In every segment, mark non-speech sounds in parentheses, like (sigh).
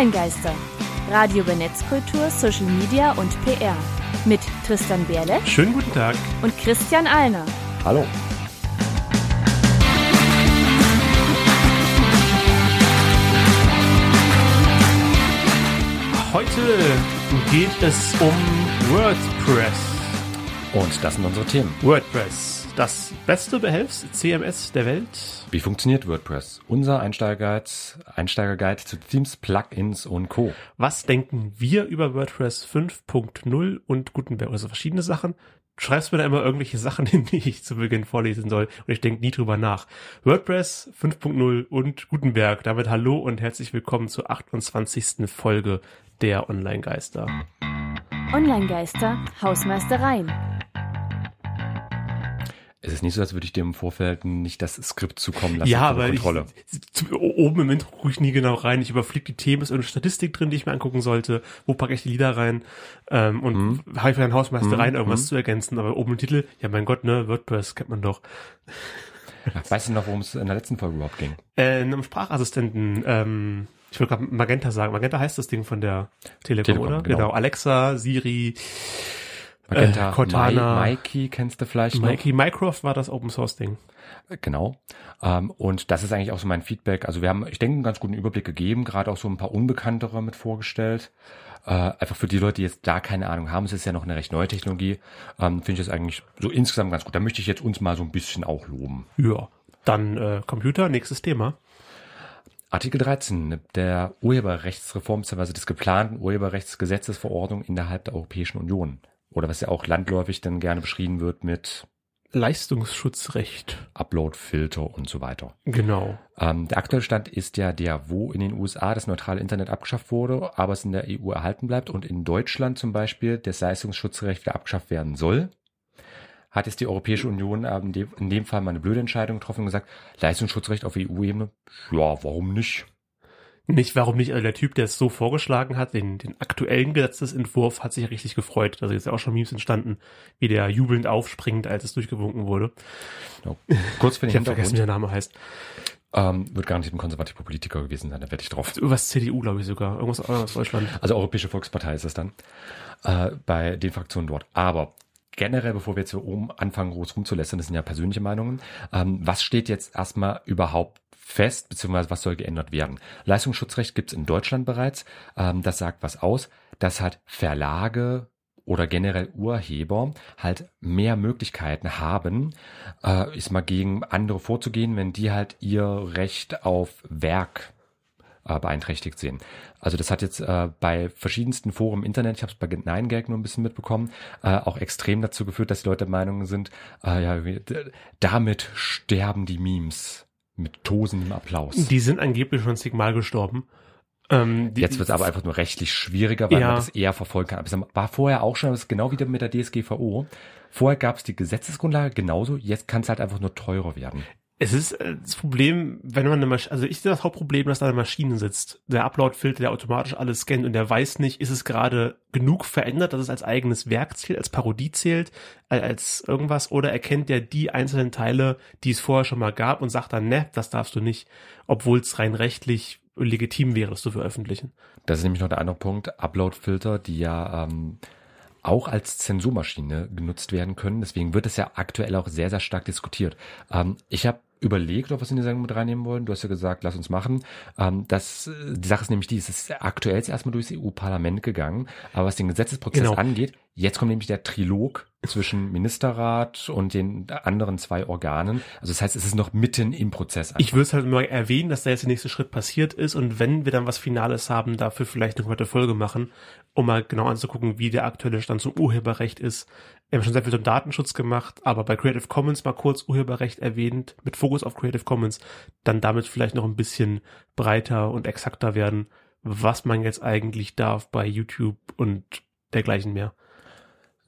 Online-Geister. Radio über Netzkultur, Social Media und PR. Mit Tristan Berle Schönen guten Tag. und Christian Alner. Hallo. Heute geht es um WordPress. Und das sind unsere Themen. WordPress, das beste Behelfs-CMS der Welt. Wie funktioniert WordPress? Unser Einsteigerguide, Einsteigerguide zu Themes, Plugins und Co. Was denken wir über WordPress 5.0 und Gutenberg? Also verschiedene Sachen. Du schreibst mir da immer irgendwelche Sachen hin, die ich zu Beginn vorlesen soll. Und ich denke nie drüber nach. WordPress 5.0 und Gutenberg. Damit hallo und herzlich willkommen zur 28. Folge der Online-Geister. Online-Geister, Hausmeistereien. Es ist nicht so, als würde ich dir im Vorfeld nicht das Skript zukommen lassen Ja, aber Kontrolle. ich, oben im Intro gucke ich nie genau rein. Ich überfliege die Themen, ist irgendeine Statistik drin, die ich mir angucken sollte. Wo packe ich die Lieder rein? Ähm, und Mhm. habe ich für einen Hausmeister rein, irgendwas zu ergänzen. Aber oben im Titel, ja mein Gott, ne, WordPress kennt man doch. Weißt du noch, worum es in der letzten Folge überhaupt ging? Äh, in einem Sprachassistenten, ähm, ich will gerade Magenta sagen. Magenta heißt das Ding von der Telekom, Telekom, oder? genau. Alexa, Siri, Magenta, Äh, Cortana. Mi- Mikey kennst du vielleicht noch? Mikey, Mycroft war das Open Source Ding. Genau. Ähm, und das ist eigentlich auch so mein Feedback. Also wir haben, ich denke, einen ganz guten Überblick gegeben, gerade auch so ein paar unbekanntere mit vorgestellt. Äh, einfach für die Leute, die jetzt da keine Ahnung haben, es ist ja noch eine recht neue Technologie, ähm, finde ich das eigentlich so insgesamt ganz gut. Da möchte ich jetzt uns mal so ein bisschen auch loben. Ja. Dann äh, Computer, nächstes Thema. Artikel 13 der Urheberrechtsreform bzw. des geplanten Urheberrechtsgesetzesverordnung innerhalb der Europäischen Union. Oder was ja auch landläufig dann gerne beschrieben wird mit Leistungsschutzrecht. Upload-Filter und so weiter. Genau. Ähm, der aktuelle Stand ist ja der, wo in den USA das neutrale Internet abgeschafft wurde, aber es in der EU erhalten bleibt und in Deutschland zum Beispiel das Leistungsschutzrecht wieder abgeschafft werden soll. Hat jetzt die Europäische Union ähm, in dem- in dem Fall mal eine blöde Entscheidung getroffen und gesagt, Leistungsschutzrecht auf EU-Ebene, ja, warum nicht? Nicht, warum nicht, also der Typ, der es so vorgeschlagen hat, den, den aktuellen Gesetzesentwurf, hat sich richtig gefreut. Also jetzt ja auch schon Memes entstanden, wie der jubelnd aufspringt, als es durchgewunken wurde. Genau. Kurz für den Ich habe vergessen, wie der Name heißt. ähm, wird gar nicht ein konservativer Politiker gewesen sein, da werde ich drauf. Irgendwas CDU, glaube ich sogar. Irgendwas aus Deutschland. Also Europäische Volkspartei ist es dann, äh, bei den Fraktionen dort. Aber generell, bevor wir jetzt hier oben anfangen, groß rumzulästern, das sind ja persönliche Meinungen, ähm, was steht jetzt erstmal überhaupt fest, beziehungsweise was soll geändert werden? Leistungsschutzrecht gibt es in Deutschland bereits, ähm, das sagt was aus, dass halt Verlage oder generell Urheber halt mehr Möglichkeiten haben, äh, ist mal gegen andere vorzugehen, wenn die halt ihr Recht auf Werk äh, beeinträchtigt sehen. Also das hat jetzt äh, bei verschiedensten Foren im Internet, ich habe es bei Nine Gag nur ein bisschen mitbekommen, äh, auch extrem dazu geführt, dass die Leute der Meinung sind, äh, ja, damit sterben die Memes mit tosendem Applaus. Die sind angeblich schon zigmal gestorben. Ähm, Jetzt wird es aber einfach nur rechtlich schwieriger, weil Ja. man das eher verfolgen kann. Aber es war vorher auch schon, aber es ist genau wieder mit der DSGVO. Vorher gab es die Gesetzesgrundlage genauso, jetzt kann es halt einfach nur teurer werden. Es ist äh, das Problem, wenn man eine Maschine, also ich sehe das Hauptproblem, dass da eine Maschine sitzt. Der Upload-Filter, der automatisch alles scannt und der weiß nicht, ist es gerade genug verändert, dass es als eigenes Werk zählt, als Parodie zählt, äh, als irgendwas, oder erkennt der die einzelnen Teile, die es vorher schon mal gab und sagt dann, ne, das darfst du nicht, obwohl es rein rechtlich legitim wäre, das zu veröffentlichen. Das ist nämlich noch der andere Punkt, Upload-Filter, die ja ähm, auch als Zensurmaschine genutzt werden können. Deswegen wird es ja aktuell auch sehr, sehr stark diskutiert. Ähm, ich habe überlegt, ob wir es in die Sendung mit reinnehmen wollen. Du hast ja gesagt, lass uns machen. Ähm, das, die Sache ist nämlich die, es ist aktuell jetzt erstmal durchs EU-Parlament gegangen, aber was den Gesetzesprozess Genau. angeht, jetzt kommt nämlich der Trilog zwischen Ministerrat und den anderen zwei Organen. Also das heißt, es ist noch mitten im Prozess. Ich würde es halt mal erwähnen, dass da jetzt der nächste Schritt passiert ist und wenn wir dann was Finales haben, dafür vielleicht eine komplette Folge machen, um mal genau anzugucken, wie der aktuelle Stand zum Urheberrecht ist. Wir haben schon sehr viel zum Datenschutz gemacht, aber bei Creative Commons mal kurz Urheberrecht erwähnt, mit Fokus auf Creative Commons, dann damit vielleicht noch ein bisschen breiter und exakter werden, was man jetzt eigentlich darf bei YouTube und dergleichen mehr.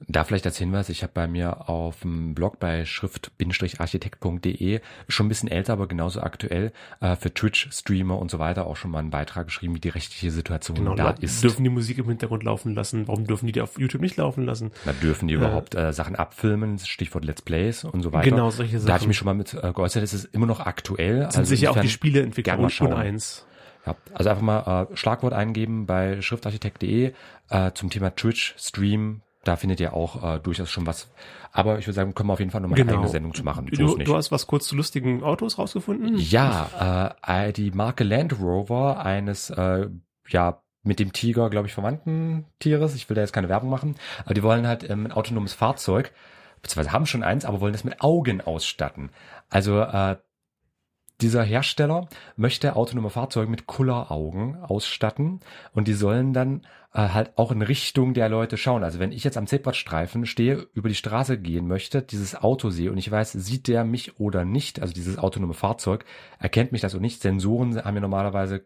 Da vielleicht als Hinweis, ich habe bei mir auf dem Blog bei schrift-architekt.de schon ein bisschen älter, aber genauso aktuell äh, für Twitch-Streamer und so weiter auch schon mal einen Beitrag geschrieben, wie die rechtliche Situation Genau, da ist. dürfen die Musik im Hintergrund laufen lassen, warum dürfen die die auf YouTube nicht laufen lassen? Da dürfen die Äh, überhaupt äh, Sachen abfilmen, Stichwort Let's Plays und so weiter. Genau, solche Da hatte ich Sachen. mich schon mal mit äh, geäußert, es ist immer noch aktuell. Sind sicher auch die Spieleentwickler und, eins. Ja, also einfach mal äh, Schlagwort eingeben bei schriftarchitekt.de äh, zum Thema Twitch, Stream. Da findet ihr auch äh, durchaus schon was. Aber ich würde sagen, können wir auf jeden Fall nochmal Genau. eine eigene Sendung zu machen. Du, du hast was kurz zu lustigen Autos rausgefunden? Ja, äh, die Marke Land Rover eines, äh, ja, mit dem Tiger, glaube ich, verwandten Tieres. Ich will da jetzt keine Werbung machen. Aber die wollen halt ähm, ein autonomes Fahrzeug, beziehungsweise haben schon eins, aber wollen das mit Augen ausstatten. Also äh, dieser Hersteller möchte autonome Fahrzeuge mit Kulleraugen ausstatten und die sollen dann äh, halt auch in Richtung der Leute schauen. Also wenn ich jetzt am Zebrastreifen stehe, über die Straße gehen möchte, dieses Auto sehe und ich weiß, sieht der mich oder nicht, also dieses autonome Fahrzeug, erkennt mich das oder nicht. Sensoren haben ja normalerweise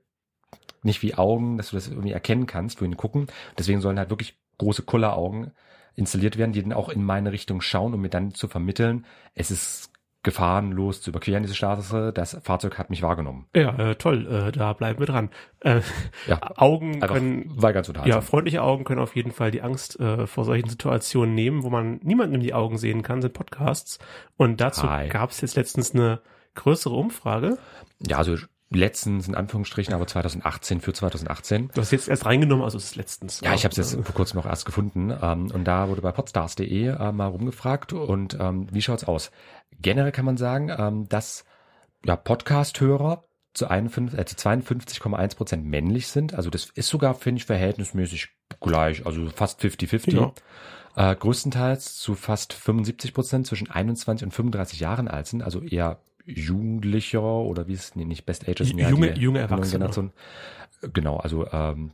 nicht wie Augen, dass du das irgendwie erkennen kannst, wohin gucken. Deswegen sollen halt wirklich große Kulleraugen installiert werden, die dann auch in meine Richtung schauen, um mir dann zu vermitteln, es ist gefahrenlos zu überqueren, diese Straße. Das Fahrzeug hat mich wahrgenommen. Ja, äh, toll, äh, da bleiben wir dran. Äh, Ja, Augen können, war ganz ja, freundliche Augen können auf jeden Fall die Angst äh, vor solchen Situationen nehmen, wo man niemanden in die Augen sehen kann, sind Podcasts. Und dazu gab es jetzt letztens eine größere Umfrage. Ja, also letztens in Anführungsstrichen, aber 2018 für 2018. Du hast jetzt erst reingenommen, also es ist letztens. Ja, ich habe es jetzt vor kurzem auch erst gefunden. Ähm, und da wurde bei podstars.de äh, mal rumgefragt. Und ähm, wie schaut's aus? Generell kann man sagen, ähm, dass ja, Podcast-Hörer zu, 51, äh, zu 52,1 Prozent männlich sind. Also das ist sogar, finde ich, verhältnismäßig gleich. Also fast 50-50. Ja. Äh, größtenteils zu fast 75 Prozent zwischen 21 und 35 Jahren alt sind. Also eher Jugendlicher oder wie es, nee, nicht Best Ages. sind ja Junge- die junge Erwachsene. Genau, also ähm,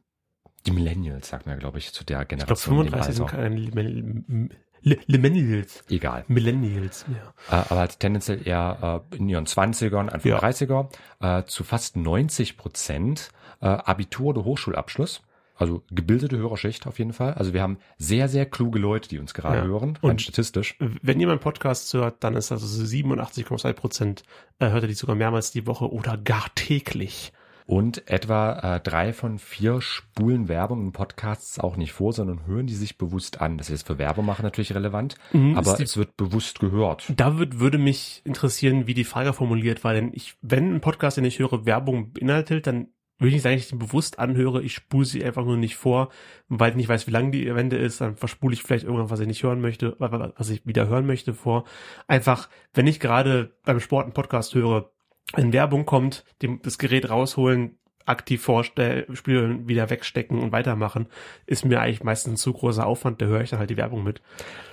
die Millennials, sagt man, glaube ich, zu der ich glaube, Generation. in dem 35 sind keine Millennials. Millennials. Egal. Millennials, ja. Äh, aber halt tendenziell eher äh, in ihren 20ern, Anfang Ja. 30er, äh, zu fast 90 Prozent äh, Abitur oder Hochschulabschluss. Also gebildete Hörerschicht auf jeden Fall. Also wir haben sehr, sehr kluge Leute, die uns gerade Ja. hören, Und- statistisch. Wenn jemand Podcasts hört, dann ist das also 87,2 Prozent äh, hört er die sogar mehrmals die Woche oder gar täglich. Und etwa äh, drei von vier spulen Werbung in Podcasts auch nicht vor, sondern hören die sich bewusst an. Das ist für Werbung machen natürlich relevant, Mhm, aber die- es wird bewusst gehört. Da würd, würde mich interessieren, wie die Frage formuliert war, denn ich, wenn ein Podcast, den ich höre, Werbung beinhaltet, dann würde ich nicht sagen, ich den bewusst anhöre, ich spule sie einfach nur nicht vor, weil ich nicht weiß, wie lang die Wende ist, dann verspule ich vielleicht irgendwann, was ich nicht hören möchte, was ich wieder hören möchte vor. Einfach, wenn ich gerade beim Sport einen Podcast höre, wenn Werbung kommt, dem, das Gerät rausholen, aktiv vorstellen, spielen, wieder wegstecken und weitermachen, ist mir eigentlich meistens ein zu großer Aufwand, da höre ich dann halt die Werbung mit.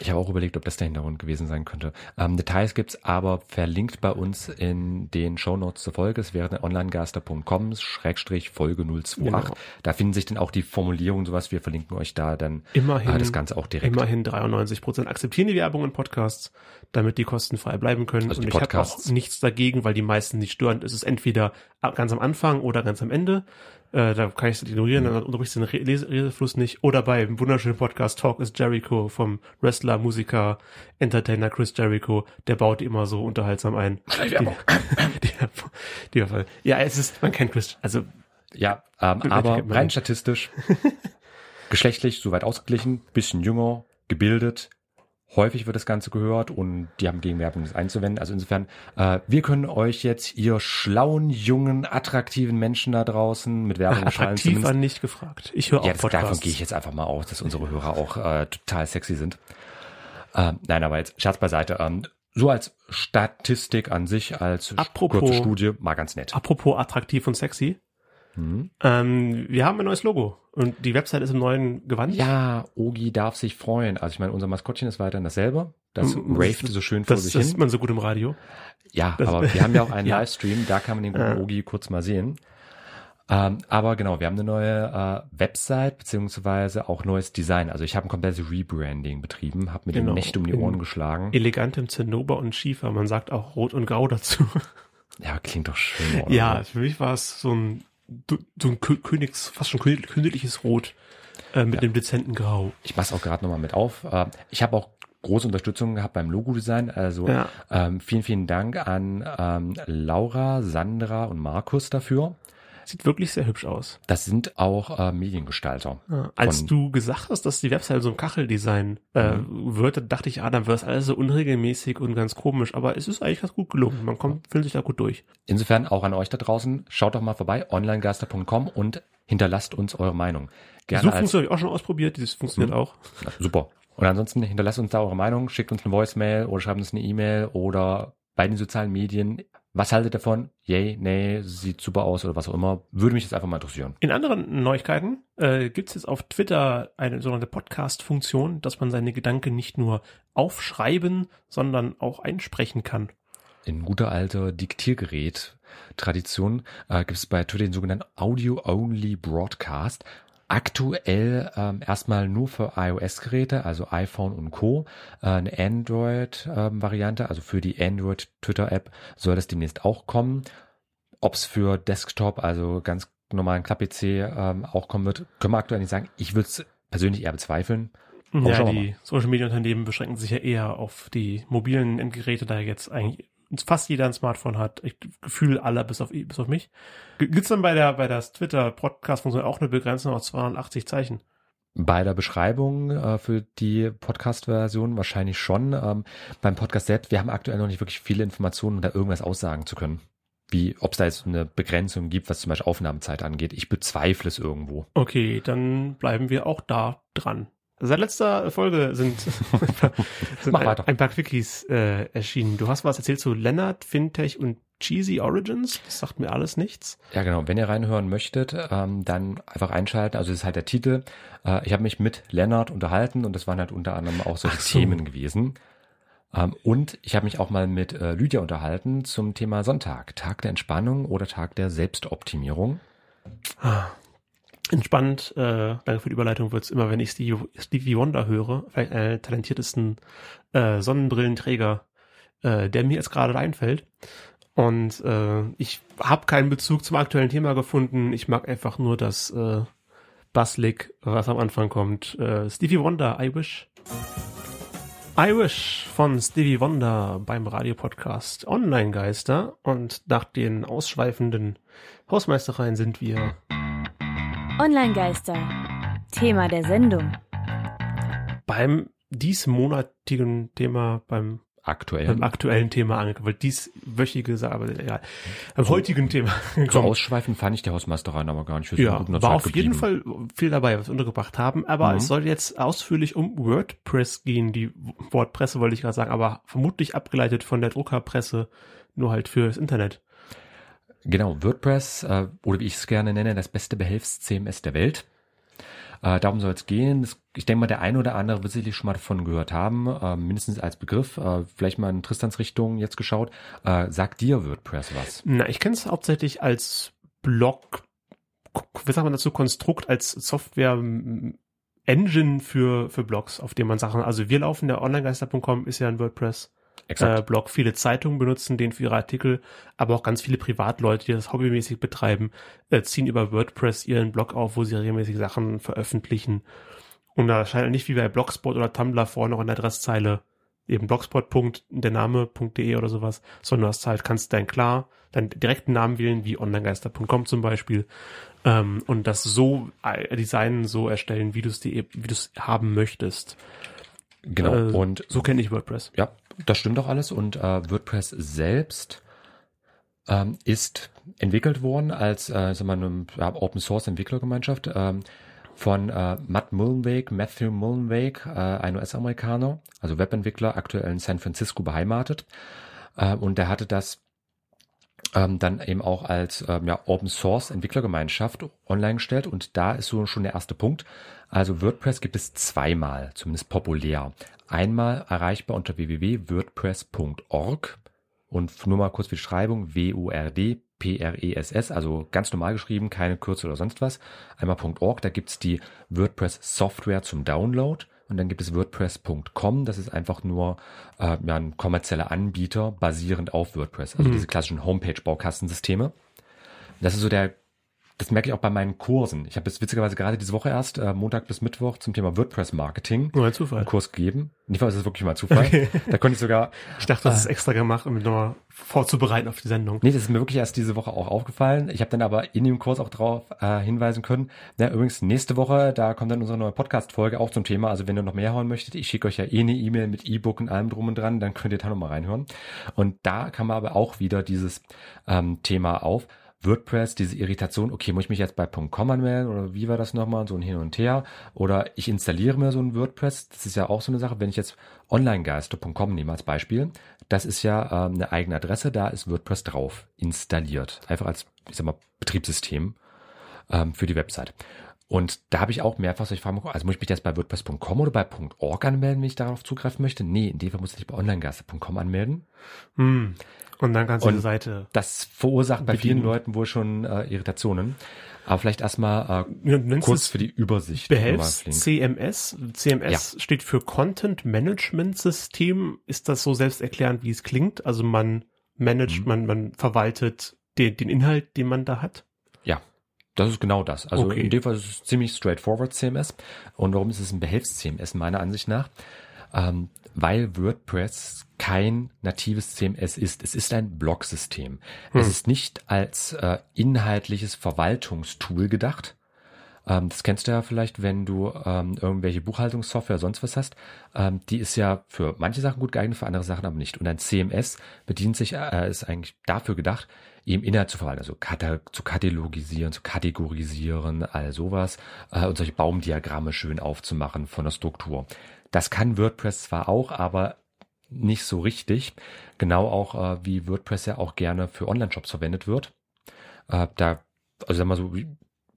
Ich habe auch überlegt, ob das der Hintergrund gewesen sein könnte. Ähm, Details gibt's aber verlinkt bei uns in den Shownotes zur Folge. Es wäre onlinegaster.com Schrägstrich Folge 028. Genau. Da finden sich dann auch die Formulierungen, sowas. Wir verlinken euch da dann Immerhin. äh, das Ganze auch direkt. Immerhin 93 Prozent akzeptieren die Werbung in Podcasts, damit die kostenfrei bleiben können. Also und ich habe auch nichts dagegen, weil die meisten nicht störend ist. Es ist entweder ganz am Anfang oder ganz am Ende. Äh, da kann ich es ignorieren, dann unterbricht den Re Lese- Redefluss nicht. Oder beim wunderschönen Podcast Talk is Jericho vom Wrestler, Musiker, Entertainer Chris Jericho. Der baut die immer so unterhaltsam ein. (laughs) Die, die, die, ja, es ist, man kennt Chris. Also Ja, ähm, aber rein statistisch, (laughs) geschlechtlich soweit ausgeglichen, bisschen jünger, gebildet, häufig wird das Ganze gehört und die haben gegen Werbung nichts einzuwenden. Also insofern, äh, wir können euch jetzt, ihr schlauen, jungen, attraktiven Menschen da draußen mit Werbung attraktiv war nicht gefragt. Ich höre Ja, auch das, Podcasts. davon gehe ich jetzt einfach mal aus, dass unsere Hörer auch äh, total sexy sind. Ähm, nein, aber jetzt Scherz beiseite. Ähm, so als Statistik an sich, als Apropos- kurze Studie, mal ganz nett. Apropos attraktiv und sexy. Hm. Ähm, wir haben ein neues Logo und die Website ist im neuen Gewand. Ja, Ogi darf sich freuen. Also ich meine, unser Maskottchen ist weiterhin dasselbe. Das Mm, raved so schön vor das, sich das hin. sieht man so gut im Radio. Ja, das- aber (laughs) wir haben ja auch einen Ja. Livestream, da kann man den guten Ja. Ogi kurz mal sehen. Ähm, aber genau, wir haben eine neue äh, Website beziehungsweise auch neues Design. Also ich habe ein komplettes Rebranding betrieben, habe mir Genau. den Mächte um die In- Ohren geschlagen. Elegantem Zinnober und Schiefer. Man sagt auch Rot und Grau dazu. Ja, klingt doch schön. (laughs) Oder? ja, für mich war es so ein, so ein Kö- Königs, fast schon kö- königliches Rot äh, mit Ja. dem dezenten Grau. Ich mach's auch gerade nochmal mit auf. Äh, Ich habe auch große Unterstützung gehabt beim Logo-Design. Also Ja. ähm, vielen, vielen Dank an ähm, Laura, Sandra und Markus dafür. Sieht wirklich sehr hübsch aus. Das sind auch äh, Mediengestalter. Ja, als du gesagt hast, dass die Webseite so ein Kacheldesign äh, wird, dann dachte ich, ah, dann wird es alles so unregelmäßig und ganz komisch. Aber es ist eigentlich ganz gut gelungen. Man kommt, fühlt sich da gut durch. Insofern auch an euch da draußen, schaut doch mal vorbei, onlinegeister.com und hinterlasst uns eure Meinung. Gerne so funktioniert auch schon ausprobiert. Dieses funktioniert auch. Na, super. Und ansonsten hinterlasst uns da eure Meinung, schickt uns eine Voicemail oder schreibt uns eine E-Mail oder bei den sozialen Medien. Was haltet ihr davon? Yay, nee, sieht super aus oder was auch immer. Würde mich jetzt einfach mal interessieren. In anderen Neuigkeiten äh, gibt es jetzt auf Twitter eine sogenannte Podcast-Funktion, dass man seine Gedanken nicht nur aufschreiben, sondern auch einsprechen kann. In guter alter Diktiergerät-Tradition äh, gibt es bei Twitter den sogenannten Audio-Only Broadcast. Aktuell ähm, erstmal nur für iOS-Geräte, also iPhone und Co. Äh, eine Android-Variante, also für die Android-Twitter-App soll das demnächst auch kommen. Ob es für Desktop, also ganz normalen Klapp-PC ähm, auch kommen wird, können wir aktuell nicht sagen. Ich würde es persönlich eher bezweifeln. Aber Ja, die Social-Media-Unternehmen beschränken sich ja eher auf die mobilen Endgeräte, da jetzt eigentlich fast jeder ein Smartphone hat. Ich Gefühl aller bis auf bis auf mich. Gibt's dann bei der bei der Twitter Podcast Funktion auch eine Begrenzung auf 280 Zeichen? Bei der Beschreibung äh, für die Podcast-Version wahrscheinlich schon. Ähm, beim Podcast selbst, wir haben aktuell noch nicht wirklich viele Informationen, um da irgendwas aussagen zu können. Wie, ob es da jetzt eine Begrenzung gibt, was zum Beispiel Aufnahmezeit angeht. Ich bezweifle es irgendwo. Okay, dann bleiben wir auch da dran. Seit letzter Folge sind, (laughs) sind ein, ein paar Quickies äh, erschienen. Du hast was erzählt zu Leonard, Fintech und Cheesy Origins. Das sagt mir alles nichts. Ja, genau. Wenn ihr reinhören möchtet, ähm, dann einfach einschalten. Also das ist halt der Titel. Äh, ich habe mich mit Lennart unterhalten und das waren halt unter anderem auch solche so. Themen gewesen. Ähm, und ich habe mich auch mal mit äh, Lydia unterhalten zum Thema Sonntag. Tag der Entspannung oder Tag der Selbstoptimierung. Entspannt, äh, danke für die Überleitung, wird's immer, wenn ich Stevie, Stevie Wonder höre, vielleicht einer der talentiertesten äh, Sonnenbrillenträger, äh, der mir jetzt gerade einfällt. Und äh, ich habe keinen Bezug zum aktuellen Thema gefunden. Ich mag einfach nur das äh, Basslick, was am Anfang kommt. Äh, Stevie Wonder, I Wish. I Wish von Stevie Wonder beim Radiopodcast Online Geister. Und nach den ausschweifenden Hausmeistereien sind wir Online-Geister. Thema der Sendung. beim diesmonatigen Thema, beim, Aktuell. beim aktuellen Thema angekommen, weil dieswöchige, aber egal, beim heutigen Thema (laughs) So ausschweifend fand ich die Hausmeistereien aber gar nicht. Ja, der war Zeit auf jeden geblieben. Fall viel dabei, was wir untergebracht haben, aber Mhm. es soll jetzt ausführlich um WordPress gehen, die Wortpresse wollte ich gerade sagen, aber vermutlich abgeleitet von der Druckerpresse, nur halt fürs Internet. Genau, WordPress, äh, oder wie ich es gerne nenne, das beste Behelfs-CMS der Welt. Äh, darum soll es gehen. Das, ich denke mal, der eine oder andere wird sicherlich schon mal davon gehört haben, äh, mindestens als Begriff. Äh, vielleicht mal in Tristans Richtung jetzt geschaut. Äh, sagt dir WordPress was? Na, ich kenne es hauptsächlich als Blog, wie sagt man dazu, Konstrukt, als Software Engine für, für Blogs, auf dem man Sachen, also wir laufen, der onlinegeister.com ist ja ein WordPress äh. Blog. Viele Zeitungen benutzen den für ihre Artikel, aber auch ganz viele Privatleute, die das hobbymäßig betreiben, äh, ziehen über WordPress ihren Blog auf, wo sie regelmäßig Sachen veröffentlichen. Und da scheint nicht wie bei Blogspot oder Tumblr vorne noch in der Adresszeile eben blogspot. der Name.de oder sowas, sondern du hast halt, kannst dein klar, deinen direkten Namen wählen, wie onlinegeister.com zum Beispiel, ähm, und das so äh, designen, so erstellen, wie du es dir, wie du es haben möchtest. genau. Äh, Und so kenne ich WordPress. ja, das stimmt doch alles. Und äh, WordPress selbst ähm, ist entwickelt worden als äh, sagen eine Open Source Entwicklergemeinschaft ähm, von äh, Matt Mullenweg, Matthew Mullenweg, äh, ein US-Amerikaner, also Webentwickler, aktuell in San Francisco beheimatet. Äh, und der hatte das ähm, dann eben auch als ähm, ja, Open Source Entwicklergemeinschaft online gestellt und da ist so schon der erste Punkt. Also WordPress gibt es zweimal, zumindest populär. Einmal erreichbar unter www.wordpress.org und nur mal kurz für die Schreibung W-U-R-D P-R-E-S-S, also ganz normal geschrieben, keine Kürze oder sonst was. Einmal .org, da gibt's die WordPress Software zum Download und dann gibt es WordPress.com, das ist einfach nur äh, ja, ein kommerzieller Anbieter basierend auf WordPress, also Mhm. diese klassischen Homepage-Baukastensysteme. Das ist so der das merke ich auch bei meinen Kursen. Ich habe jetzt witzigerweise gerade diese Woche erst, äh, Montag bis Mittwoch, zum Thema WordPress-Marketing Nur ein Zufall. einen Kurs gegeben. Nicht, weil es ist wirklich mal Zufall. Okay. Da konnte ich sogar Ich dachte, das ist extra gemacht, um mich nochmal vorzubereiten auf die Sendung. Nee, das ist mir wirklich erst diese Woche auch aufgefallen. Ich habe dann aber in dem Kurs auch darauf äh, hinweisen können. Na, übrigens, nächste Woche, da kommt dann unsere neue Podcast-Folge auch zum Thema. Also wenn ihr noch mehr hören möchtet, ich schicke euch ja eh eine E-Mail mit E-Book und allem drum und dran, dann könnt ihr da nochmal reinhören. Und da kam aber auch wieder dieses ähm, Thema auf. WordPress, diese Irritation, okay, muss ich mich jetzt bei .com anmelden oder wie war das nochmal, so ein Hin und Her oder ich installiere mir so ein WordPress, das ist ja auch so eine Sache, wenn ich jetzt onlinegeister.com nehme als Beispiel, das ist ja ähm, eine eigene Adresse, da ist WordPress drauf, installiert, einfach als, ich sag mal, Betriebssystem ähm, für die Website. Und da habe ich auch mehrfach solche Fragen bekommen, also muss ich mich jetzt bei WordPress.com oder bei .org anmelden, wenn ich darauf zugreifen möchte? Nee, in dem Fall muss ich mich bei onlinegeister.com anmelden. Hm. Und dann kannst du die Seite. Das verursacht bei vielen. Leuten wohl schon äh, Irritationen. Aber vielleicht erstmal äh, Ja, kurz für die Übersicht. Behelfs. CMS. CMS steht für Content Management System. Ist das so selbsterklärend, wie es klingt? Also man managt, Mhm. man, man verwaltet den, den Inhalt, den man da hat. Das ist genau das. Also Okay. in dem Fall ist es ziemlich straightforward CMS. Und warum ist es ein Behelfs-CMS meiner Ansicht nach? Ähm, weil WordPress kein natives CMS ist. Es ist ein Blog-System. Es ist nicht als äh, inhaltliches Verwaltungstool gedacht. Ähm, das kennst du ja vielleicht, wenn du ähm, irgendwelche Buchhaltungssoftware sonst was hast. Ähm, die ist ja für manche Sachen gut geeignet, für andere Sachen aber nicht. Und ein CMS bedient sich, äh, ist eigentlich dafür gedacht, eben Inhalt zu verwalten, also kata zu katalogisieren, zu kategorisieren, all sowas äh, und solche Baumdiagramme schön aufzumachen von der Struktur. Das kann WordPress zwar auch, aber nicht so richtig. Genau auch äh, wie WordPress ja auch gerne für Online-Shops verwendet wird. Äh, da, also sag mal so,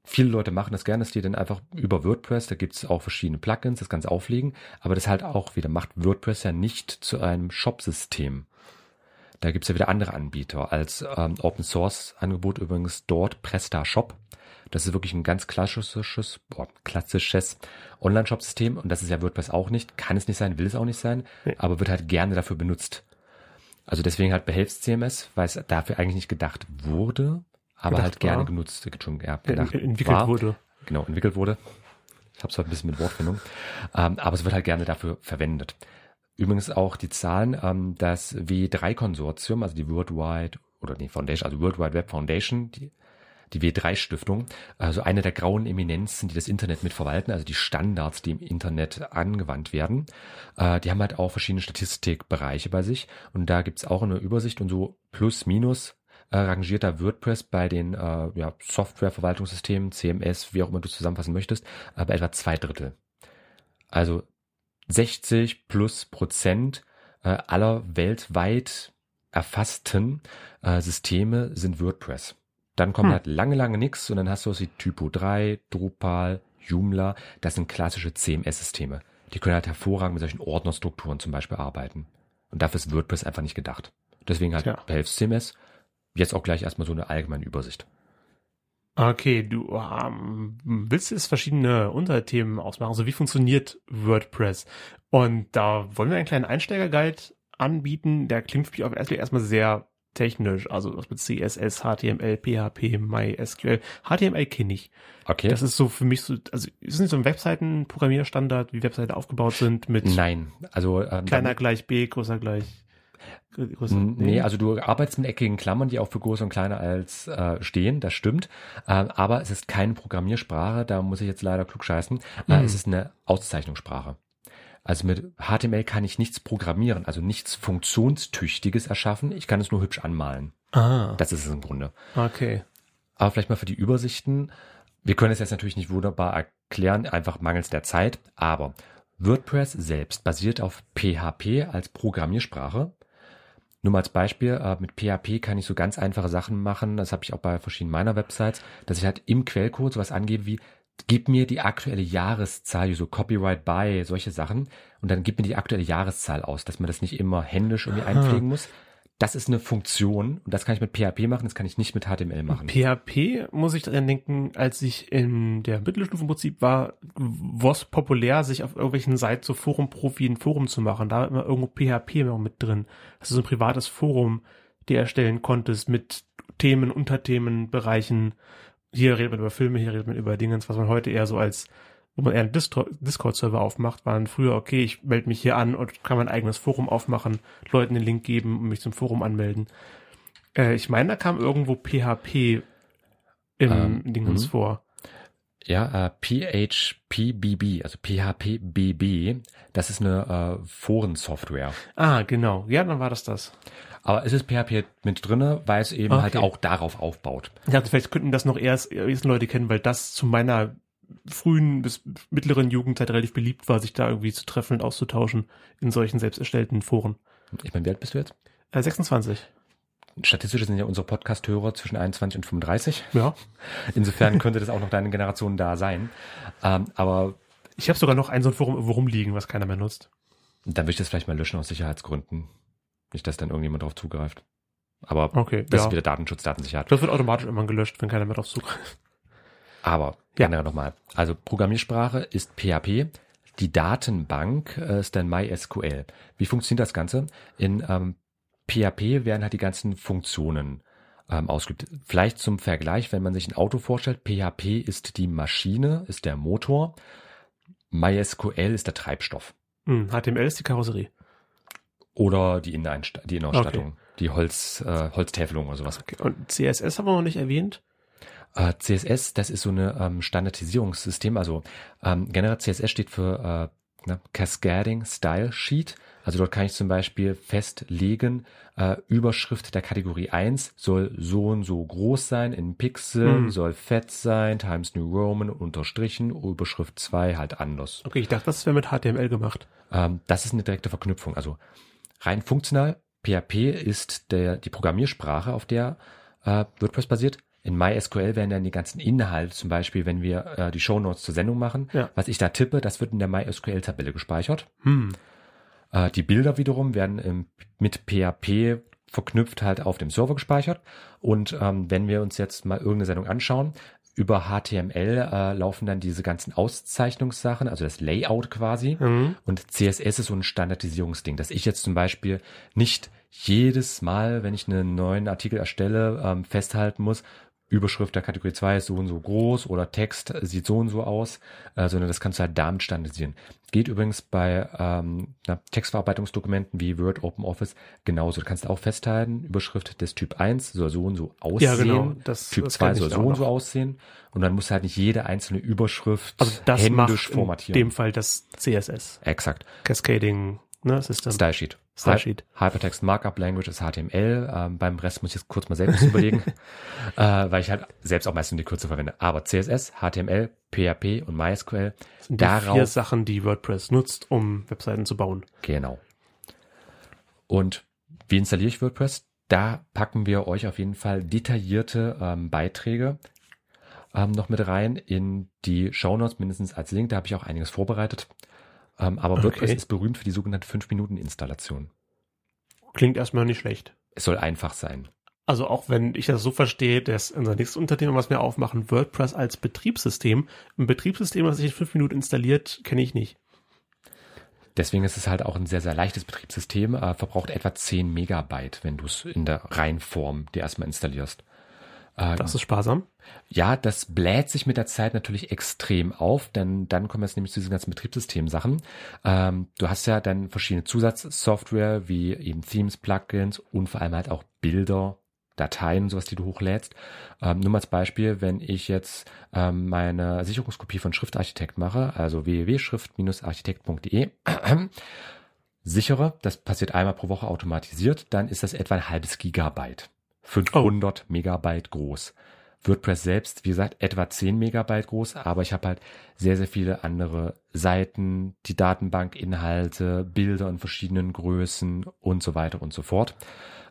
viele Leute machen das gerne, dass die dann einfach über WordPress, da gibt es auch verschiedene Plugins, das Ganze auflegen, aber das halt auch wieder macht WordPress ja nicht zu einem Shop-System. Da gibt es ja wieder andere Anbieter. Als ähm, Open Source Angebot übrigens dort PrestaShop. Das ist wirklich ein ganz klassisches, boah, klassisches Online-Shop-System und das ist ja WordPress auch nicht. Kann es nicht sein, will es auch nicht sein, Nee. aber wird halt gerne dafür benutzt. Also deswegen halt Behelfs-CMS, weil es dafür eigentlich nicht gedacht wurde, aber halt gerne war. genutzt, schon, ja, Der gedacht entwickelt war. wurde. Genau, entwickelt wurde. Ich habe es heute ein bisschen mit Wortfindung. Ähm, aber es wird halt gerne dafür verwendet. Übrigens auch die Zahlen, ähm, das W3-Konsortium, also die Worldwide, oder die Foundation, also World Wide Web Foundation, die, die W3-Stiftung, also eine der grauen Eminenzen, die das Internet mit verwalten, also die Standards, die im Internet angewandt werden. Äh, die haben halt auch verschiedene Statistikbereiche bei sich und da gibt's auch eine Übersicht und so plus minus äh, rangiert da WordPress bei den äh, ja, Softwareverwaltungssystemen, CMS, wie auch immer du zusammenfassen möchtest, äh, bei etwa zwei Drittel. Also 60 plus Prozent äh, aller weltweit erfassten äh, Systeme sind WordPress. Dann kommt Hm. halt lange, lange nix und dann hast du was wie Typo 3, Drupal, Joomla. Das sind klassische CMS-Systeme. Die können halt hervorragend mit solchen Ordnerstrukturen zum Beispiel arbeiten. Und dafür ist WordPress einfach nicht gedacht. Deswegen halt Tja. Behelfs-CMS. Jetzt auch gleich erstmal so eine allgemeine Übersicht. Okay, du ähm, willst jetzt verschiedene Unterthemen ausmachen. Also wie funktioniert WordPress? Und da wollen wir einen kleinen Einsteigerguide anbieten. Der klingt für mich auf erstmal erstmal sehr technisch. Also was mit CSS, HTML, PHP, MySQL. HTML kenne ich. Okay. Das ist so für mich so, also ist nicht so ein Webseiten-Programmierstandard, wie Webseiten aufgebaut sind mit Nein, also ähm, kleiner gleich B, größer gleich. Größer, N- Nee, also du arbeitest mit eckigen Klammern, die auch für groß und kleiner als äh, stehen, das stimmt. Ähm, aber es ist keine Programmiersprache, da muss ich jetzt leider klugscheißen. Äh, Mhm. es ist eine Auszeichnungssprache. Also mit HTML kann ich nichts programmieren, also nichts Funktionstüchtiges erschaffen. Ich kann es nur hübsch anmalen. ah, Das ist es im Grunde. okay. Aber vielleicht mal für die Übersichten. Wir können es jetzt natürlich nicht wunderbar erklären, einfach mangels der Zeit. Aber WordPress selbst basiert auf PHP als Programmiersprache. Nur mal als Beispiel, äh, mit PHP kann ich so ganz einfache Sachen machen. Das habe ich auch bei verschiedenen meiner Websites, dass ich halt im Quellcode sowas angebe wie, gib mir die aktuelle Jahreszahl, so Copyright by, solche Sachen. Und dann gib mir die aktuelle Jahreszahl aus, dass man das nicht immer händisch irgendwie Aha. einpflegen muss. Das ist eine Funktion und das kann ich mit PHP machen, das kann ich nicht mit HTML machen. PHP muss ich dran denken, als ich in der Mittelstufe im Prinzip war, war es populär, sich auf irgendwelchen Seiten so Forum-Profi ein Forum zu machen. Da war immer irgendwo PHP immer mit drin. Das ist so ein privates Forum, die erstellen konntest mit Themen, Unterthemen, Bereichen. hier redet man über Filme, hier redet man über Dingens, was man heute eher so als, wo man eher einen Discord-Server aufmacht, waren früher, okay, ich melde mich hier an und kann mein eigenes Forum aufmachen, Leuten den Link geben und mich zum Forum anmelden. Äh, ich meine, da kam irgendwo PHP im Ähm, Dingens mhm. vor. Ja, äh, PHPBB, also PHPBB, das ist eine äh, Forensoftware. Ah, genau. Ja, dann war das das. Aber es ist PHP mit drinne, weil es eben Okay. halt auch darauf aufbaut. Ich dachte, vielleicht könnten das noch erst erst Leute kennen, weil das zu meiner frühen bis mittleren Jugendzeit relativ beliebt war, sich da irgendwie zu treffen und auszutauschen in solchen selbst erstellten Foren. Ich meine, wie alt bist du jetzt? Äh, 26. Statistisch sind ja unsere Podcast-Hörer zwischen 21 und 35. Ja. Insofern könnte das auch noch deine Generation da sein. Ähm, aber Ich habe sogar noch ein so ein Forum irgendwo rumliegen, was keiner mehr nutzt. dann würde ich das vielleicht mal löschen aus Sicherheitsgründen. Nicht, dass dann irgendjemand drauf zugreift. Aber Okay, das ja. ist wieder Datenschutz, Datensicherheit. Das wird automatisch immer gelöscht, wenn keiner mehr drauf zugreift. Aber Ja. generell nochmal. Also Programmiersprache ist PHP. Die Datenbank äh, ist dann MySQL. Wie funktioniert das Ganze? In ähm, PHP werden halt die ganzen Funktionen ähm, ausgeübt. Vielleicht zum Vergleich, wenn man sich ein Auto vorstellt, PHP ist die Maschine, ist der Motor. MySQL ist der Treibstoff. Hm, HTML ist die Karosserie. Oder die, Inneneinst die Innenausstattung. Die Holz, äh, Holztäfelung oder sowas. Okay. Und CSS haben wir noch nicht erwähnt. Äh, CSS, das ist so eine ähm, Standardisierungssystem. Also ähm, generell CSS steht für äh, ne, Cascading Style Sheet. Also dort kann ich zum Beispiel festlegen, äh, Überschrift der Kategorie 1 soll so und so groß sein in Pixeln, Hm. soll fett sein, Times New Roman, unterstrichen, Überschrift 2 halt anders. Okay, ich dachte, das wäre mit HTML gemacht. Ähm, das ist eine direkte Verknüpfung. Also rein funktional, PHP ist der, die Programmiersprache, auf der äh, WordPress basiert. In MySQL werden dann die ganzen Inhalte, zum Beispiel, wenn wir äh, die Shownotes zur Sendung machen, Ja. was ich da tippe, das wird in der MySQL-Tabelle gespeichert. Hm. Äh, die Bilder wiederum werden im, mit PHP verknüpft halt auf dem Server gespeichert. Und ähm, wenn wir uns jetzt mal irgendeine Sendung anschauen, über HTML äh, laufen dann diese ganzen Auszeichnungssachen, also das Layout quasi. Mhm. Und CSS ist so ein Standardisierungsding, dass ich jetzt zum Beispiel nicht jedes Mal, wenn ich einen neuen Artikel erstelle, ähm, festhalten muss, Überschrift der Kategorie 2 ist so und so groß oder Text sieht so und so aus, äh, sondern das kannst du halt damit standardisieren. Geht übrigens bei ähm, na, Textverarbeitungsdokumenten wie Word, OpenOffice genauso. Du kannst auch festhalten, Überschrift des Typ 1 soll so und so aussehen. Ja, genau. Das, Typ das 2 kenn ich soll so und so noch. aussehen. Und dann musst du halt nicht jede einzelne Überschrift Also das händisch macht in formatieren. dem Fall das CSS. Exakt. Cascading ne, System. Style Sheet. Style Sheet. Hy- Hypertext Markup Language ist HTML. Ähm, beim Rest muss ich jetzt kurz mal selbst (laughs) überlegen, äh, weil ich halt selbst auch meistens die Kürze verwende. Aber CSS, HTML, PHP und MySQL, Das sind die darauf vier Sachen, die WordPress nutzt, um Webseiten zu bauen. genau. Und wie installiere ich WordPress? Da packen wir euch auf jeden Fall detaillierte ähm, Beiträge ähm, noch mit rein in die Shownotes, mindestens als Link. Da habe ich auch einiges vorbereitet. Ähm, aber Okay. WordPress ist berühmt für die sogenannte 5-Minuten-Installation. Klingt erstmal nicht schlecht. Es soll einfach sein. Also auch wenn ich das so verstehe, dass unser nächstes Unternehmen, was wir aufmachen, WordPress als Betriebssystem. Ein Betriebssystem, das sich in fünf Minuten installiert, kenne ich nicht. Deswegen ist es halt auch ein sehr, sehr leichtes Betriebssystem, äh, verbraucht etwa 10 Megabyte, wenn du es in der Reihenform dir erstmal installierst. Äh, Das ist sparsam. ja, das bläht sich mit der Zeit natürlich extrem auf, denn dann kommen wir jetzt nämlich zu diesen ganzen Betriebssystem-Sachen. Ähm, du hast ja dann verschiedene Zusatzsoftware, wie eben Themes, Plugins und vor allem halt auch Bilder, Dateien, sowas, die du hochlädst. Ähm, nur mal als Beispiel, wenn ich jetzt ähm, meine Sicherungskopie von Schriftarchitekt mache, also www.schrift-architekt.de, (clears throat) sichere, das passiert einmal pro Woche automatisiert, dann ist das etwa ein halbes Gigabyte. 500 Megabyte groß. WordPress selbst, wie gesagt, etwa 10 Megabyte groß, aber ich habe halt sehr, sehr viele andere Seiten, die Datenbankinhalte, Bilder in verschiedenen Größen und so weiter und so fort.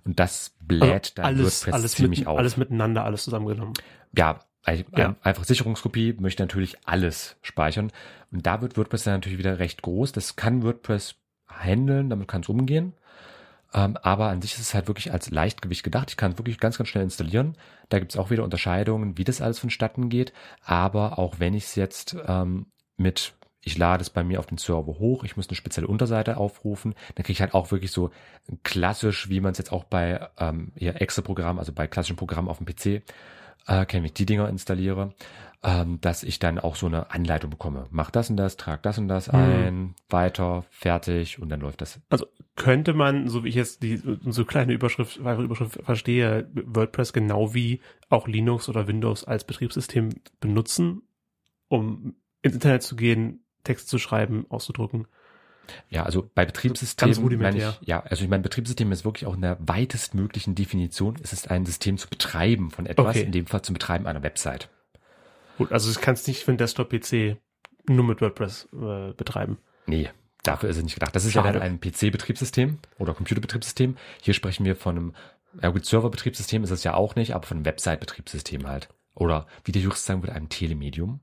Und das bläht dann alles, WordPress alles, ziemlich mit, auf. alles miteinander, alles zusammengenommen. Ja, ein- Ja. ein- einfach Sicherungskopie möchte natürlich alles speichern. Und da wird WordPress dann natürlich wieder recht groß. Das kann WordPress handeln, damit kann es umgehen. Ähm, aber an sich ist es halt wirklich als Leichtgewicht gedacht. Ich kann es wirklich ganz, ganz schnell installieren. Da gibt es auch wieder Unterscheidungen, wie das alles vonstatten geht. Aber auch wenn ich es jetzt ähm, mit, ich lade es bei mir auf den Server hoch, ich muss eine spezielle Unterseite aufrufen, dann kriege ich halt auch wirklich so klassisch, wie man es jetzt auch bei ähm, hier Excel-Programm, also bei klassischen Programmen auf dem PC äh, wenn die Dinger installiere, ähm, dass ich dann auch so eine Anleitung bekomme. Mach das und das, trag das und das Mhm. ein, weiter, fertig und dann läuft das. Also könnte man, so wie ich jetzt die so kleine Überschrift, weitere Überschrift verstehe, WordPress genau wie auch Linux oder Windows als Betriebssystem benutzen, um ins Internet zu gehen, Text zu schreiben, auszudrucken. Ja, also bei Betriebssystemen Ganz meine ich, ja, also ich meine, Betriebssystem ist wirklich auch in der weitestmöglichen Definition. Es ist ein System zu betreiben von etwas, Okay. in dem Fall zum Betreiben einer Website. Gut, also ich kann es nicht für einen Desktop-PC nur mit WordPress äh, betreiben. Nee, dafür ist es nicht gedacht. Das ist Schade. ja dann ein PC-Betriebssystem oder Computerbetriebssystem. Hier sprechen wir von einem, ja gut, Server-Betriebssystem ist es ja auch nicht, aber von einem Website-Betriebssystem halt. Oder wie der Jurist sagen würde, einem Telemedium.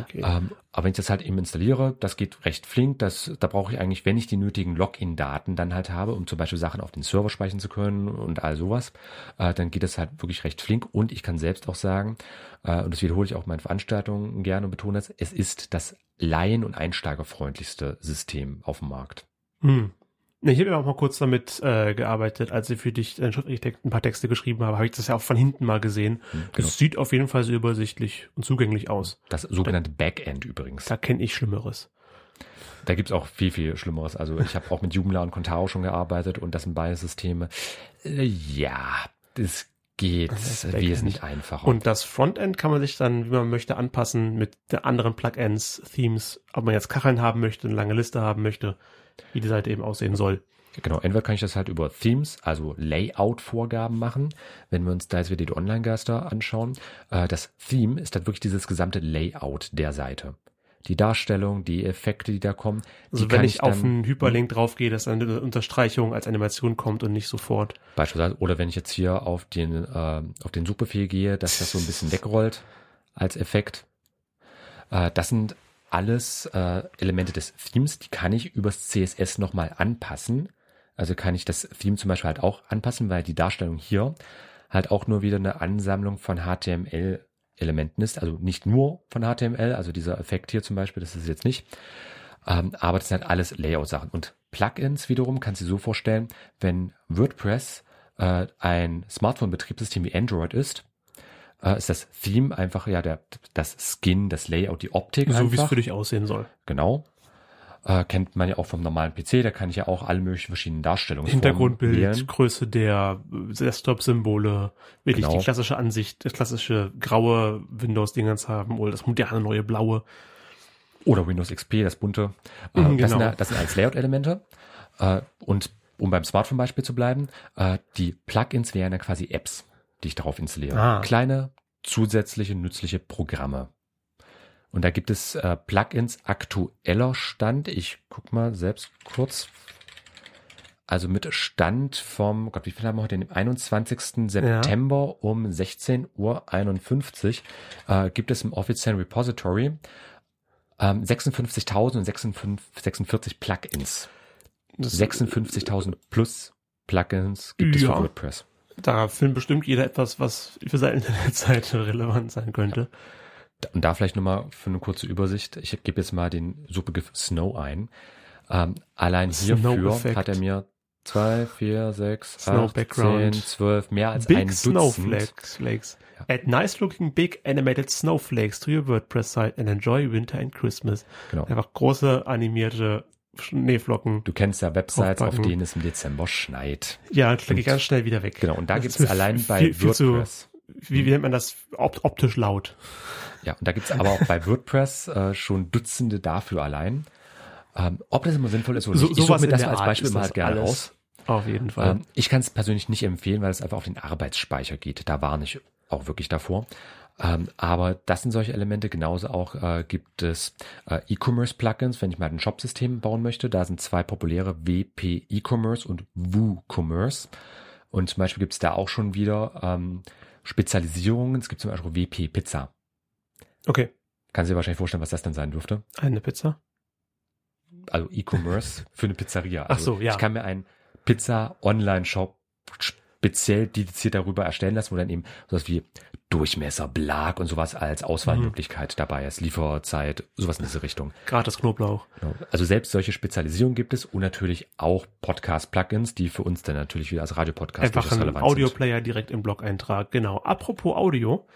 Okay. Ähm, aber wenn ich das halt eben installiere, das geht recht flink. Das, da brauche ich eigentlich, wenn ich die nötigen Login-Daten dann halt habe, um zum Beispiel Sachen auf den Server speichern zu können und all sowas, äh, dann geht das halt wirklich recht flink. Und ich kann selbst auch sagen, äh, und das wiederhole ich auch in meinen Veranstaltungen gerne und betone das, es ist das laien- und einsteigerfreundlichste System auf dem Markt. Hm. Ich habe ja auch mal kurz damit äh, gearbeitet, als ich für dich äh, ein paar Texte geschrieben habe, habe ich das ja auch von hinten mal gesehen. Hm, Das Genau. sieht auf jeden Fall sehr übersichtlich und zugänglich aus. Das sogenannte Backend übrigens. Da kenne ich Schlimmeres. Da gibt's auch viel, viel Schlimmeres. Also ich habe auch mit Joomla und Contao schon gearbeitet und das sind beide Systeme. Äh, ja, das geht Das ist wie es nicht einfacher. Und das Frontend kann man sich dann, wie man möchte, anpassen mit anderen Plugins, Themes, ob man jetzt Kacheln haben möchte, eine lange Liste haben möchte, wie die Seite eben aussehen soll. Genau, entweder kann ich das halt über Themes, also Layout-Vorgaben machen. Wenn wir uns da jetzt wieder die Online-Gaster anschauen, äh, das Theme ist dann wirklich dieses gesamte Layout der Seite. Die Darstellung, die Effekte, die da kommen. Also wenn kann ich, auf einen Hyperlink draufgehe, dass eine Unterstreichung als Animation kommt und nicht sofort. Beispielsweise, oder wenn ich jetzt hier auf den, äh, auf den Suchbefehl gehe, dass das so ein bisschen wegrollt als Effekt. Äh, das sind alles äh, Elemente des Themes, die kann ich übers CSS nochmal anpassen. Also kann ich das Theme zum Beispiel halt auch anpassen, weil die Darstellung hier halt auch nur wieder eine Ansammlung von HTML-Elementen ist. Also nicht nur von HTML, also dieser Effekt hier zum Beispiel, das ist jetzt nicht. Ähm, aber das sind halt alles Layout-Sachen. Und Plugins wiederum kannst du dir so vorstellen, wenn WordPress äh, ein Smartphone-Betriebssystem wie Android ist, äh, ist das Theme einfach ja der, das Skin, das Layout, die Optik So wie es für dich aussehen soll. Genau. Äh, kennt man ja auch vom normalen PC, da kann ich ja auch alle möglichen verschiedenen Darstellungen Hintergrundbild, wählen. Größe der Desktop-Symbole, wirklich Genau. die klassische Ansicht, das klassische graue Windows-Dingens haben oder das moderne neue blaue. Oder Windows XP, das bunte. Äh, Mhm, das, sind, genau. ja- das sind als Layout-Elemente. Äh, und um beim Smartphone-Beispiel zu bleiben, äh, die Plugins wären ja quasi Apps, die ich darauf installiere. Ah. Kleine, zusätzliche, nützliche Programme. Und da gibt es äh, Plugins aktueller Stand. Ich guck mal selbst kurz. Also mit Stand vom, Gott, wie viel haben wir heute? Den 21. September um 16.51 Uhr äh, gibt es im offiziellen Repository ähm, 56.000 und 56 46 Plugins. Das, 56.000 plus Plugins gibt es Ja. für WordPress. Da findet bestimmt jeder etwas, was für seine Internetseite (laughs) relevant sein könnte. Und da vielleicht nochmal für eine kurze Übersicht. Ich gebe jetzt mal den Suchbegriff Snow ein. Ähm, allein hierfür hat er mir zwei, vier, sechs, Snow acht, Background. zehn, zwölf, mehr als Big ein Dutzend. snowflakes. Flakes. Ja. Add nice looking big animated snowflakes to your WordPress site and enjoy winter and Christmas. Genau. Einfach große animierte Schneeflocken. Du kennst ja Websites, auf Draufpacken. denen es im Dezember schneit. Ja, klicke ich ganz schnell wieder weg. Genau, und da gibt es allein bei viel, viel zu, WordPress. wie, wie nennt man das? Op optisch laut. Ja, und da gibt's aber auch bei WordPress äh, schon Dutzende dafür allein. Ähm, ob das immer sinnvoll ist oder So, nicht, ich suche mir das als Art Beispiel mal halt gerne raus. Auf jeden Fall. Ähm, ich kann es persönlich nicht empfehlen, weil es einfach auf den Arbeitsspeicher geht. Da warne ich auch wirklich davor. Ähm, aber das sind solche Elemente. Genauso auch äh, gibt es äh, E-Commerce-Plugins, wenn ich mal ein Shop-System bauen möchte. Da sind zwei populäre WP E-Commerce und WooCommerce. Und zum Beispiel gibt es da auch schon wieder ähm, Spezialisierungen. Es gibt zum Beispiel WP Pizza. okay. Kannst du dir wahrscheinlich vorstellen, was das dann sein dürfte? Eine Pizza. Also E-Commerce für eine Pizzeria. Also Ach so, ja. Ich kann mir einen Pizza-Online-Shop speziell dediziert darüber erstellen lassen, wo dann eben sowas wie Durchmesser, Blag und sowas als Auswahlmöglichkeit mhm. dabei ist, Lieferzeit, sowas in diese Richtung. Gratis Knoblauch. Genau. Also selbst solche Spezialisierungen gibt es und natürlich auch Podcast-Plugins, die für uns dann natürlich wieder als Radiopodcast Einfach ein Audioplayer direkt im Blog-Eintrag. Genau. Apropos Audio.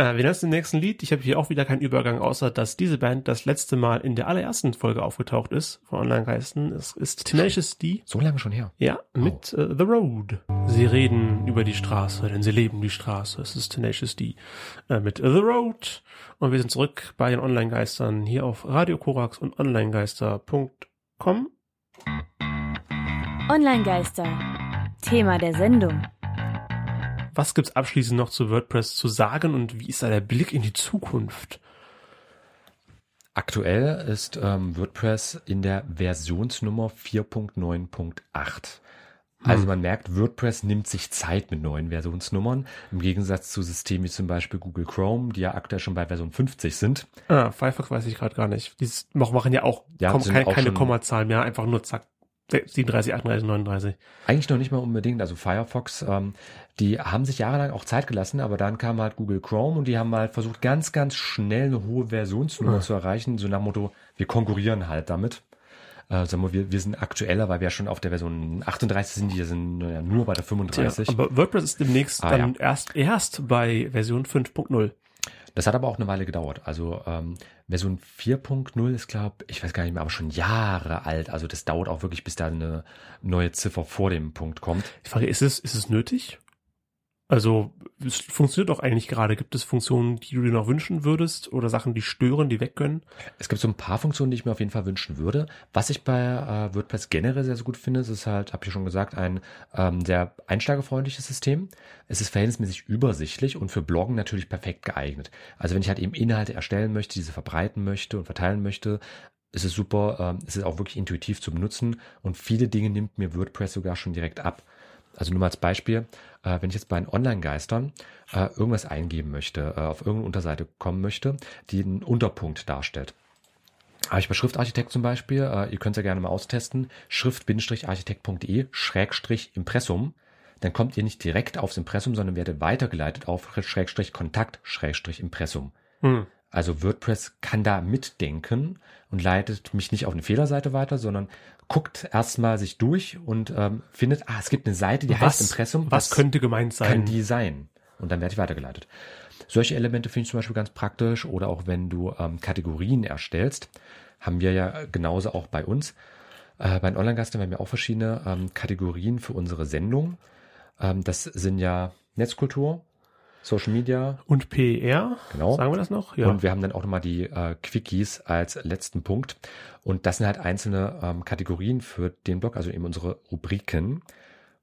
Äh, wir es den nächsten Lied. Ich habe hier auch wieder keinen Übergang, außer dass diese Band das letzte Mal in der allerersten Folge aufgetaucht ist von Online-Geisten. Es ist Tenacious D. So lange schon her? Ja, mit oh. uh, The Road. Sie reden über die Straße, denn sie leben die Straße. Es ist Tenacious D äh, mit The Road. Und wir sind zurück bei den Online-Geistern hier auf Radio Korax und onlinegeister.com. Online-Geister. Thema der Sendung. Was gibt's abschließend noch zu WordPress zu sagen und wie ist da der Blick in die Zukunft? Aktuell ist ähm, WordPress in der Versionsnummer 4.9.8. Also hm. man merkt, WordPress nimmt sich Zeit mit neuen Versionsnummern, im Gegensatz zu Systemen wie zum Beispiel Google Chrome, die ja aktuell schon bei Version 50 sind. Ah, Firefox weiß ich gerade gar nicht. Die machen ja auch, ja, kein, auch keine Kommazahl mehr, einfach nur zack, 37, 38, 39. Eigentlich noch nicht mal unbedingt. Also Firefox, ähm, die haben sich jahrelang auch Zeit gelassen, aber dann kam halt Google Chrome und die haben halt versucht, ganz, ganz schnell eine hohe Versionsnummer ja. zu erreichen. So nach dem Motto, wir konkurrieren halt damit. Äh, sagen wir, wir, wir sind aktueller, weil wir schon auf der Version 38 sind, die sind ja, nur bei der 35. Ja, aber WordPress ist demnächst ah, dann ja. erst, erst bei Version 5.0. Das hat aber auch eine Weile gedauert. Also ähm, Version 4.0 ist, glaube ich, weiß gar nicht mehr, aber schon Jahre alt. Also das dauert auch wirklich, bis da eine neue Ziffer vor dem Punkt kommt. Ich frage, ist es, ist es nötig? Also es funktioniert doch eigentlich gerade. Gibt es Funktionen, die du dir noch wünschen würdest oder Sachen, die stören, die weg können? Es gibt so ein paar Funktionen, die ich mir auf jeden Fall wünschen würde. Was ich bei äh, WordPress generell sehr, sehr gut finde, ist halt, habe ich schon gesagt, ein ähm, sehr einsteigerfreundliches System. Es ist verhältnismäßig übersichtlich und für Bloggen natürlich perfekt geeignet. Also wenn ich halt eben Inhalte erstellen möchte, diese verbreiten möchte und verteilen möchte, ist es super. Ähm, es ist auch wirklich intuitiv zu benutzen und viele Dinge nimmt mir WordPress sogar schon direkt ab. Also nur mal als Beispiel, äh, wenn ich jetzt bei den Online-Geistern äh, irgendwas eingeben möchte, äh, auf irgendeine Unterseite kommen möchte, die einen Unterpunkt darstellt. Habe ich bei Schriftarchitekt zum Beispiel, äh, ihr könnt es ja gerne mal austesten, schrift-architekt.de Schrägstrich Impressum, dann kommt ihr nicht direkt aufs Impressum, sondern werdet weitergeleitet auf Schrägstrich Kontakt Schrägstrich Impressum. Hm. Also WordPress kann da mitdenken und leitet mich nicht auf eine Fehlerseite weiter, sondern guckt erstmal sich durch und ähm, findet, ah, es gibt eine Seite, die was, heißt Impressum. Was, was könnte gemeint sein? Kann die sein? Und dann werde ich weitergeleitet. Solche Elemente finde ich zum Beispiel ganz praktisch oder auch wenn du ähm, Kategorien erstellst, haben wir ja genauso auch bei uns. Äh, bei den Online-Gasten haben wir auch verschiedene ähm, Kategorien für unsere Sendung. Ähm, das sind ja Netzkultur, Social Media. Und PR. Genau. Sagen wir das noch? Ja. Und wir haben dann auch nochmal die äh, Quickies als letzten Punkt. Und das sind halt einzelne ähm, Kategorien für den Blog, also eben unsere Rubriken.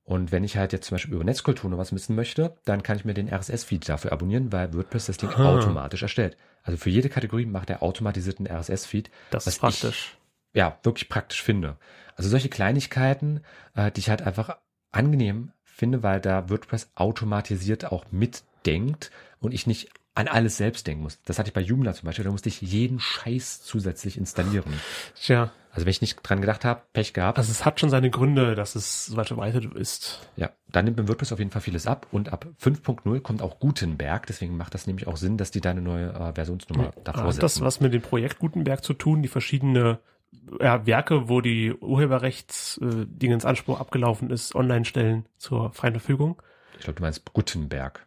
Und wenn ich halt jetzt zum Beispiel über Netzkultur noch was wissen möchte, dann kann ich mir den RSS-Feed dafür abonnieren, weil WordPress das Ding Aha. automatisch erstellt. Also für jede Kategorie macht er automatisierten RSS-Feed. Das ist praktisch. Ich, ja, wirklich praktisch finde. Also solche Kleinigkeiten, äh, die ich halt einfach angenehm finde, weil da WordPress automatisiert auch mitdenkt und ich nicht an alles selbst denken muss. Das hatte ich bei Joomla zum Beispiel, da musste ich jeden Scheiß zusätzlich installieren. Tja. Also wenn ich nicht dran gedacht habe, Pech gehabt. Also es hat schon seine Gründe, dass es so weit verbreitet ist. Ja, dann nimmt mir WordPress auf jeden Fall vieles ab und ab 5.0 kommt auch Gutenberg, deswegen macht das nämlich auch Sinn, dass die da eine neue äh, Versionsnummer ja. davor Hat das was mit dem Projekt Gutenberg zu tun, die verschiedene ja, Werke, wo die Urheberrechtsdinge äh, Anspruch abgelaufen ist, online stellen zur freien Verfügung? Ich glaube, du meinst Gutenberg.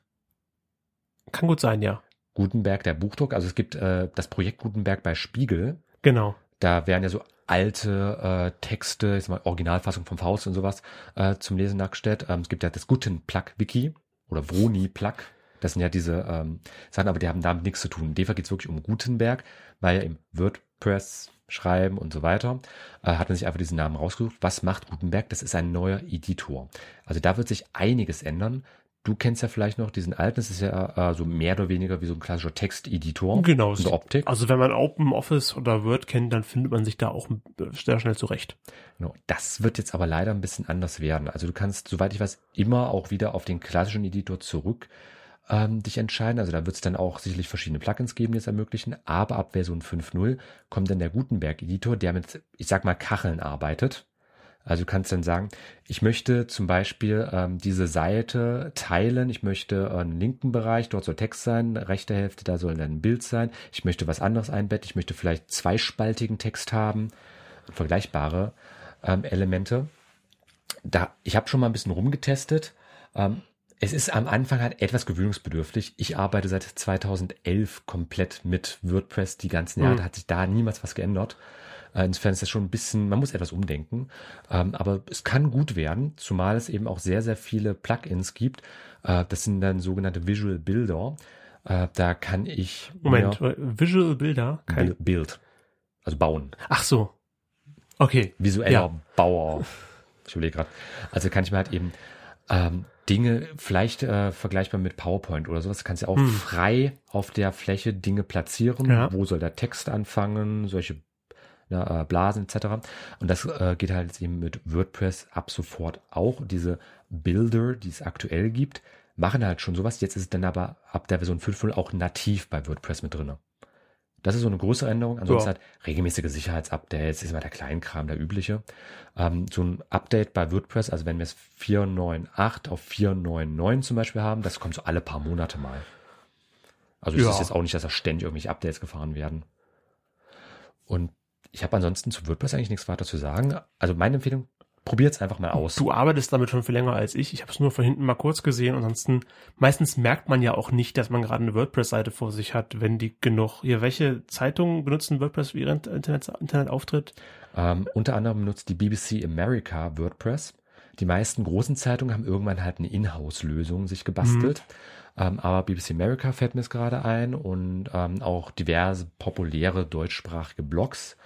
Kann gut sein, ja. Gutenberg, der Buchdruck. Also es gibt äh, das Projekt Gutenberg bei Spiegel. Genau. Da werden ja so alte äh, Texte, ich sag mal Originalfassung vom Faust und sowas äh, zum Lesen nachgestellt. Ähm, es gibt ja das Gutenplug-Wiki oder Vroni-Plug. Das sind ja diese ähm, Sachen, aber die haben damit nichts zu tun. In dem Fall geht es wirklich um Gutenberg, weil ja im WordPress schreiben und so weiter, äh, hat man sich einfach diesen Namen rausgesucht. Was macht Gutenberg? Das ist ein neuer Editor. Also da wird sich einiges ändern. Du kennst ja vielleicht noch diesen alten, das ist ja äh, so mehr oder weniger wie so ein klassischer Texteditor. Genau. In der Optik. Also wenn man Open Office oder Word kennt, dann findet man sich da auch sehr schnell zurecht. Genau. Das wird jetzt aber leider ein bisschen anders werden. Also du kannst, soweit ich weiß, immer auch wieder auf den klassischen Editor zurück ähm, dich entscheiden. Also da wird es dann auch sicherlich verschiedene Plugins geben, die es ermöglichen. Aber ab Version 5.0 kommt dann der Gutenberg-Editor, der mit, ich sag mal, Kacheln arbeitet. Also du kannst dann sagen, ich möchte zum Beispiel ähm, diese Seite teilen, ich möchte einen linken Bereich, dort soll Text sein, rechte Hälfte, da soll dann ein Bild sein, ich möchte was anderes einbetten, ich möchte vielleicht zweispaltigen Text haben, vergleichbare ähm, Elemente. Da, ich habe schon mal ein bisschen rumgetestet. Ähm, es ist am Anfang halt etwas gewöhnungsbedürftig. Ich arbeite seit 2011 komplett mit WordPress die ganzen Jahre. Mhm. Da hat sich da niemals was geändert. Äh, insofern ist das schon ein bisschen, man muss etwas umdenken. Ähm, aber es kann gut werden, zumal es eben auch sehr, sehr viele Plugins gibt. Äh, das sind dann sogenannte Visual Builder. Äh, da kann ich. Moment, Visual Builder? Kein Build. Also bauen. Ach so. Okay. Visueller ja. Bauer. Ich überlege gerade. Also kann ich mir halt eben ähm, Dinge vielleicht äh, vergleichbar mit PowerPoint oder sowas, kannst du auch hm. frei auf der Fläche Dinge platzieren. Ja. Wo soll der Text anfangen? Solche ja, äh, Blasen etc. Und das äh, geht halt eben mit WordPress ab sofort auch. Diese Builder, die es aktuell gibt, machen halt schon sowas. Jetzt ist es dann aber ab der Version 5.0 auch nativ bei WordPress mit drinne. Das ist so eine größere Änderung. Ansonsten ja. halt regelmäßige Sicherheitsupdates, ist immer der Kleinkram, der übliche. Ähm, so ein Update bei WordPress, also wenn wir es 4.9.8 auf 4.9.9 zum Beispiel haben, das kommt so alle paar Monate mal. Also es ja. ist jetzt auch nicht, dass da ständig irgendwelche Updates gefahren werden. Und ich habe ansonsten zu WordPress eigentlich nichts weiter zu sagen. Also meine Empfehlung, probiert es einfach mal aus. Du arbeitest damit schon viel länger als ich. Ich habe es nur von hinten mal kurz gesehen. Ansonsten, meistens merkt man ja auch nicht, dass man gerade eine WordPress-Seite vor sich hat, wenn die genug. Hier, welche Zeitungen benutzen WordPress für ihren Internet, Internetauftritt? Ähm, unter anderem benutzt die BBC America WordPress. Die meisten großen Zeitungen haben irgendwann halt eine Inhouse-Lösung sich gebastelt. Mhm. Ähm, aber BBC America fällt mir jetzt gerade ein und ähm, auch diverse populäre deutschsprachige Blogs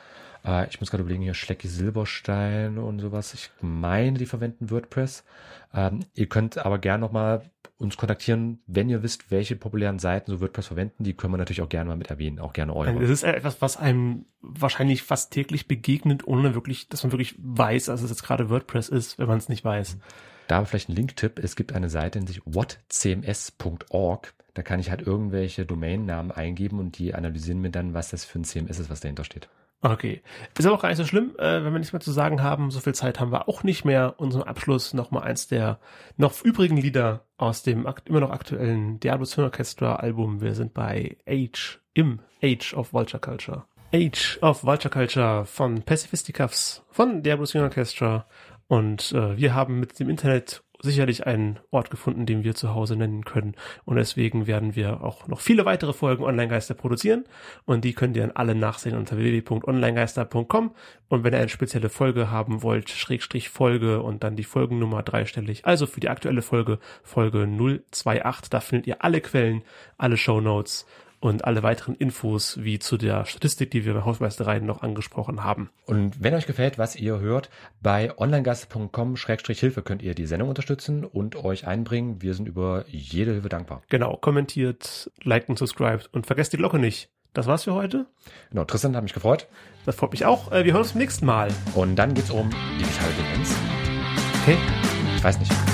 äh, ich muss gerade überlegen, hier Schlecki Silberstein und sowas. Ich meine, die verwenden WordPress. Ähm, ihr könnt aber gerne nochmal uns kontaktieren, wenn ihr wisst, welche populären Seiten so WordPress verwenden. Die können wir natürlich auch gerne mal mit erwähnen, auch gerne eure. Es ist etwas, was einem wahrscheinlich fast täglich begegnet, ohne wirklich, dass man wirklich weiß, dass es jetzt gerade WordPress ist, wenn man es nicht weiß. Da vielleicht ein Link-Tipp. Es gibt eine Seite, die sich whatcms.org. Da kann ich halt irgendwelche Domainnamen eingeben und die analysieren mir dann, was das für ein CMS ist, was dahinter steht. Okay. Ist aber auch gar nicht so schlimm, äh, wenn wir nichts mehr zu sagen haben. So viel Zeit haben wir auch nicht mehr. Und zum Abschluss noch mal eins der noch übrigen Lieder aus dem immer noch aktuellen Diablo Swing Orchestra Album. Wir sind bei Age, im Age of Vulture Culture. Age of Vulture Culture von Pacifisticuffs von Diablo Swing Orchestra. Und äh, wir haben mit dem Internet sicherlich einen Ort gefunden, den wir zu Hause nennen können. Und deswegen werden wir auch noch viele weitere Folgen Online-Geister produzieren. Und die könnt ihr dann alle nachsehen unter www.onlinegeister.com. Und wenn ihr eine spezielle Folge haben wollt, Schrägstrich Folge und dann die Folgennummer dreistellig. Also für die aktuelle Folge, Folge 028, da findet ihr alle Quellen, alle Show Notes und alle weiteren Infos wie zu der Statistik, die wir bei Hausmeistereien noch angesprochen haben. Und wenn euch gefällt, was ihr hört, bei onlinegast.com-hilfe könnt ihr die Sendung unterstützen und euch einbringen. Wir sind über jede Hilfe dankbar. Genau, kommentiert, liked und subscribed und vergesst die Glocke nicht. Das war's für heute. Genau, Tristan hat mich gefreut. Das freut mich auch. Äh, wir hören uns beim nächsten Mal. Und dann geht's um digitale Demenz. Okay. Ich weiß nicht.